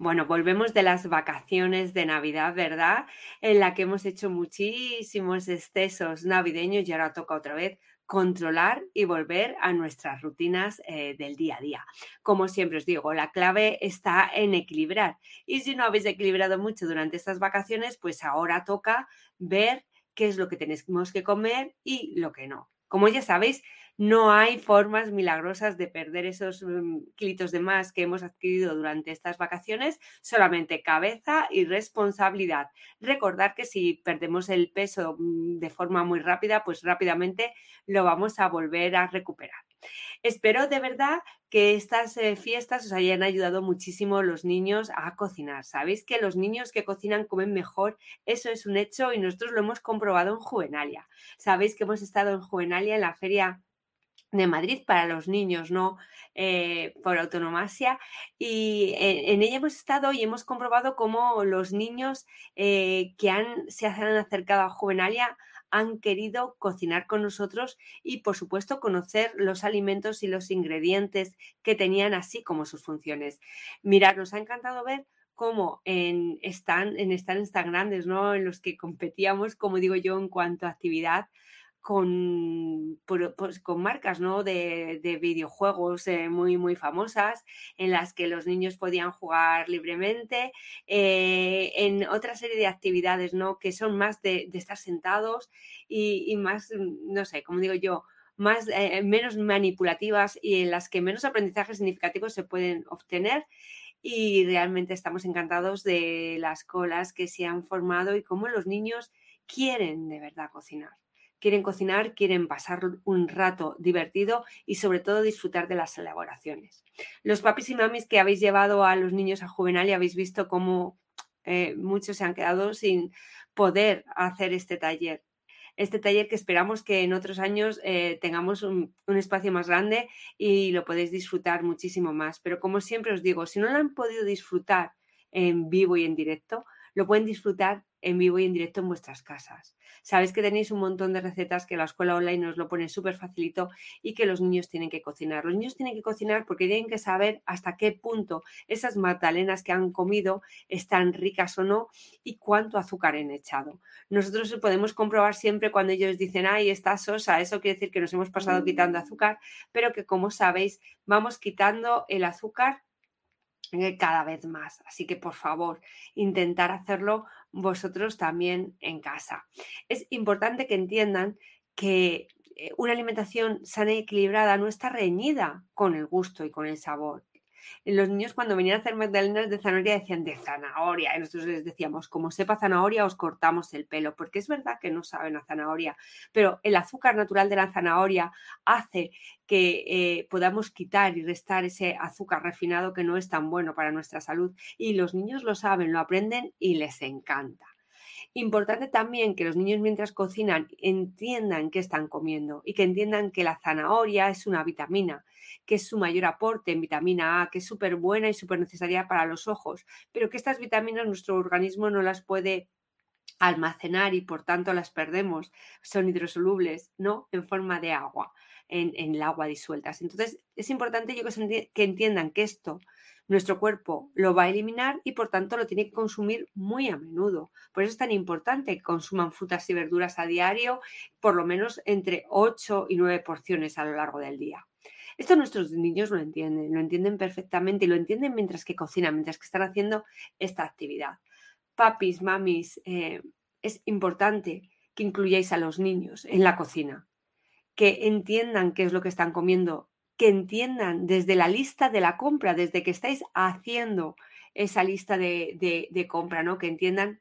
Bueno, volvemos de las vacaciones de Navidad, ¿verdad? En la que hemos hecho muchísimos excesos navideños y ahora toca otra vez controlar y volver a nuestras rutinas eh, del día a día. Como siempre os digo, la clave está en equilibrar. Y si no habéis equilibrado mucho durante estas vacaciones, pues ahora toca ver qué es lo que tenemos que comer y lo que no. Como ya sabéis, no hay formas milagrosas de perder esos mm, kilitos de más que hemos adquirido durante estas vacaciones, solamente cabeza y responsabilidad. Recordar que si perdemos el peso mm, de forma muy rápida, pues rápidamente lo vamos a volver a recuperar. Espero de verdad que estas eh, fiestas os hayan ayudado muchísimo los niños a cocinar. Sabéis que los niños que cocinan comen mejor, eso es un hecho y nosotros lo hemos comprobado en Juvenalia. Sabéis que hemos estado en Juvenalia en la feria de Madrid para los niños, ¿no? Eh, por autonomasia. Y en, ella hemos estado y hemos comprobado cómo los niños eh, que han, se han acercado a Juvenalia han querido cocinar con nosotros y, por supuesto, conocer los alimentos y los ingredientes que tenían, así como sus funciones. Mirad, nos ha encantado ver cómo en están en stands tan grandes, ¿no? En los que competíamos, como digo yo, en cuanto a actividad, con, pues, con marcas ¿no? de, videojuegos eh, muy, muy famosas en las que los niños podían jugar libremente, eh, en otra serie de actividades ¿no? que son más de, estar sentados y, más, mm, no sé, como digo yo, más, eh, menos manipulativas y en las que menos aprendizajes significativos se pueden obtener y realmente estamos encantados de las colas que se han formado y cómo los niños quieren de verdad cocinar quieren cocinar, quieren pasar un rato divertido y sobre todo disfrutar de las elaboraciones. Los papis y mamis que habéis llevado a los niños a juvenal y habéis visto cómo eh, muchos se han quedado sin poder hacer este taller. Este taller que esperamos que en otros años eh, tengamos un, un, espacio más grande y lo podéis disfrutar muchísimo más. Pero como siempre os digo, si no lo han podido disfrutar en vivo y en directo, lo pueden disfrutar en vivo y en directo en vuestras casas. Sabéis que tenéis un montón de recetas que la escuela online nos lo pone súper facilito y que los niños tienen que cocinar. Los niños tienen que cocinar porque tienen que saber hasta qué punto esas magdalenas que han comido están ricas o no y cuánto azúcar han echado. Nosotros podemos comprobar siempre cuando ellos dicen, ay, está sosa, eso quiere decir que nos hemos pasado quitando azúcar, pero que como sabéis, vamos quitando el azúcar cada vez más. Así que por favor, intentar hacerlo vosotros también en casa. Es importante que entiendan que eh, una alimentación sana y equilibrada no está reñida con el gusto y con el sabor los niños cuando venían a hacer magdalenas de zanahoria decían de zanahoria. Y nosotros les decíamos, como sepa zanahoria, os cortamos el pelo, porque es verdad que no saben a zanahoria, pero el azúcar natural de la zanahoria hace que eh, podamos quitar y restar ese azúcar refinado que no es tan bueno para nuestra salud. Y los niños lo saben, lo aprenden y les encanta. Importante también que los niños mientras cocinan entiendan qué están comiendo y que entiendan que la zanahoria es una vitamina, que es su mayor aporte en vitamina A, que es súper buena y súper necesaria para los ojos, pero que estas vitaminas nuestro organismo no las puede almacenar y por tanto las perdemos, son hidrosolubles, ¿no? En forma de agua, en, el agua disueltas. Entonces, es importante que entiendan que esto nuestro cuerpo lo va a eliminar y por tanto lo tiene que consumir muy a menudo. Por eso es tan importante que consuman frutas y verduras a diario, por lo menos entre 8 y 9 porciones a lo largo del día. Esto nuestros niños lo entienden, lo entienden perfectamente y lo entienden mientras que cocinan, mientras que están haciendo esta actividad. Papis, mamis, eh, es importante que incluyáis a los niños en la cocina, que entiendan qué es lo que están comiendo, que entiendan desde la lista de la compra, desde que estáis haciendo esa lista de, de, compra, ¿no? Que entiendan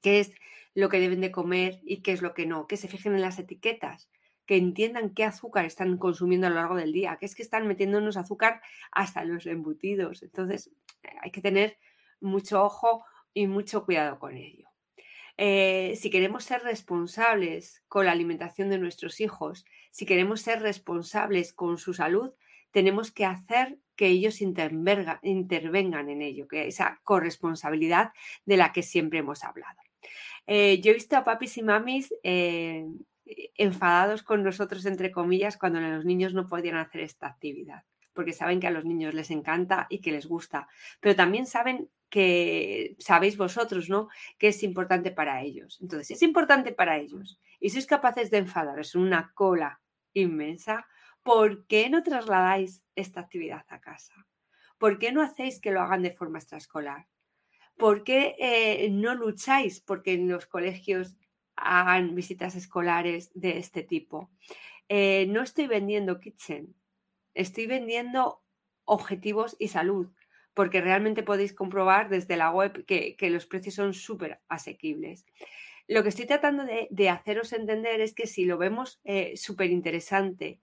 qué es lo que deben de comer y qué es lo que no, que se fijen en las etiquetas, que entiendan qué azúcar están consumiendo a lo largo del día, que es que están metiéndonos azúcar hasta los embutidos. Entonces, hay que tener mucho ojo y mucho cuidado con ello. Eh, si queremos ser responsables con la alimentación de nuestros hijos, si queremos ser responsables con su salud, tenemos que hacer que ellos intervengan en ello, que esa corresponsabilidad de la que siempre hemos hablado. Eh, yo he visto a papis y mamis eh, enfadados con nosotros, entre comillas, cuando los niños no podían hacer esta actividad, porque saben que a los niños les encanta y que les gusta, pero también saben que sabéis vosotros, ¿no? Que es importante para ellos. Entonces, es importante para ellos y sois capaces de enfadaros en una cola inmensa, ¿por qué no trasladáis esta actividad a casa? ¿Por qué no hacéis que lo hagan de forma extraescolar? ¿Por qué eh, no lucháis porque en los colegios hagan visitas escolares de este tipo? Eh, no estoy vendiendo kitchen, estoy vendiendo objetivos y salud porque realmente podéis comprobar desde la web que, los precios son súper asequibles. Lo que estoy tratando de, haceros entender es que si lo vemos eh, súper interesante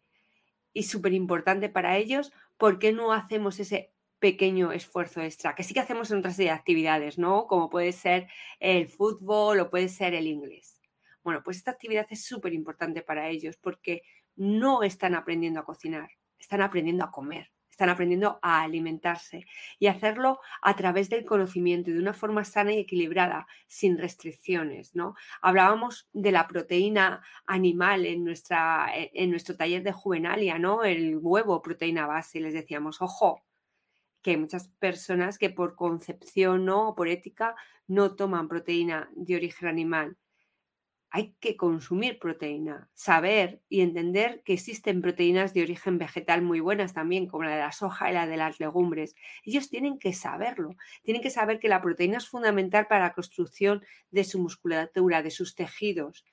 y súper importante para ellos, ¿por qué no hacemos ese pequeño esfuerzo extra? Que sí que hacemos en otras actividades, ¿no? Como puede ser el fútbol o puede ser el inglés. Bueno, pues esta actividad es súper importante para ellos porque no están aprendiendo a cocinar, están aprendiendo a comer están aprendiendo a alimentarse y hacerlo a través del conocimiento y de una forma sana y equilibrada, sin restricciones, ¿no? Hablábamos de la proteína animal en, nuestra, e, en nuestro taller de juvenalia, ¿no? El huevo, proteína base, les decíamos, ojo, que hay muchas personas que por concepción ¿no? o por ética no toman proteína de origen animal hay que consumir proteína, saber y entender que existen proteínas de origen vegetal muy buenas también, como la de la soja y la de las legumbres. Ellos tienen que saberlo, tienen que saber que la proteína es fundamental para la construcción de su musculatura, de sus tejidos,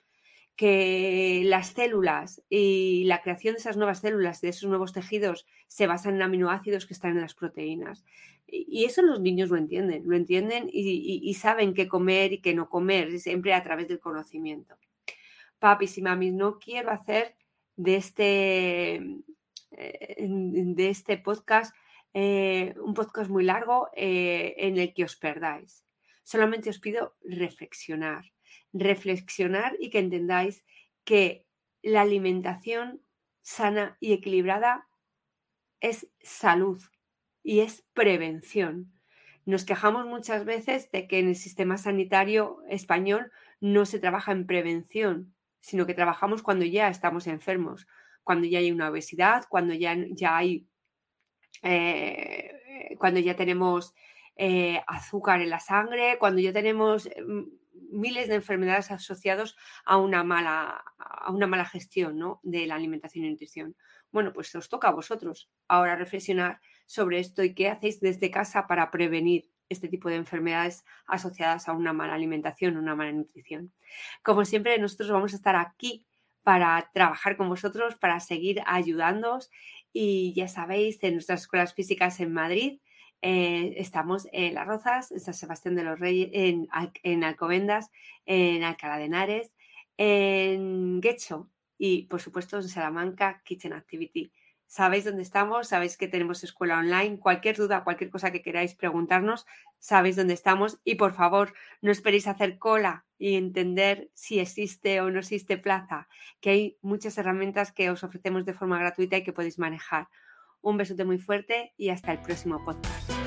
que las células y la creación de esas nuevas células, de esos nuevos tejidos, se basan en aminoácidos que están en las proteínas. Y eso los niños lo entienden, lo entienden y, saben qué comer y qué no comer, siempre a través del conocimiento. Papis y mamis, no quiero hacer de este, eh, de este podcast eh, un podcast muy largo eh, en el que os perdáis. Solamente os pido reflexionar, reflexionar y que entendáis que la alimentación sana y equilibrada es salud y es prevención. Nos quejamos muchas veces de que en el sistema sanitario español no se trabaja en prevención, sino que trabajamos cuando ya estamos enfermos, cuando ya hay una obesidad, cuando ya, ya hay, eh, cuando ya tenemos eh, azúcar en la sangre, cuando ya tenemos mm, miles de enfermedades asociadas a una mala, a una mala gestión de la alimentación y nutrición. Bueno, pues os toca a vosotros ahora reflexionar sobre esto y qué hacéis desde casa para prevenir este tipo de enfermedades asociadas a una mala alimentación, una mala nutrición. Como siempre, nosotros vamos a estar aquí para trabajar con vosotros, para seguir ayudándoos y ya sabéis, en nuestras escuelas físicas en Madrid eh, estamos en Las Rozas, en San Sebastián de los Reyes, en, en Alcobendas, en Alcalá de Henares, en Guecho y, por supuesto, en Salamanca Kitchen Activity. Sabéis dónde estamos, sabéis que tenemos escuela online. Cualquier duda, cualquier cosa que queráis preguntarnos, sabéis dónde estamos. Y por favor, no esperéis hacer cola y entender si existe o no existe plaza, que hay muchas herramientas que os ofrecemos de forma gratuita y que podéis manejar. Un besote muy fuerte y hasta el próximo podcast.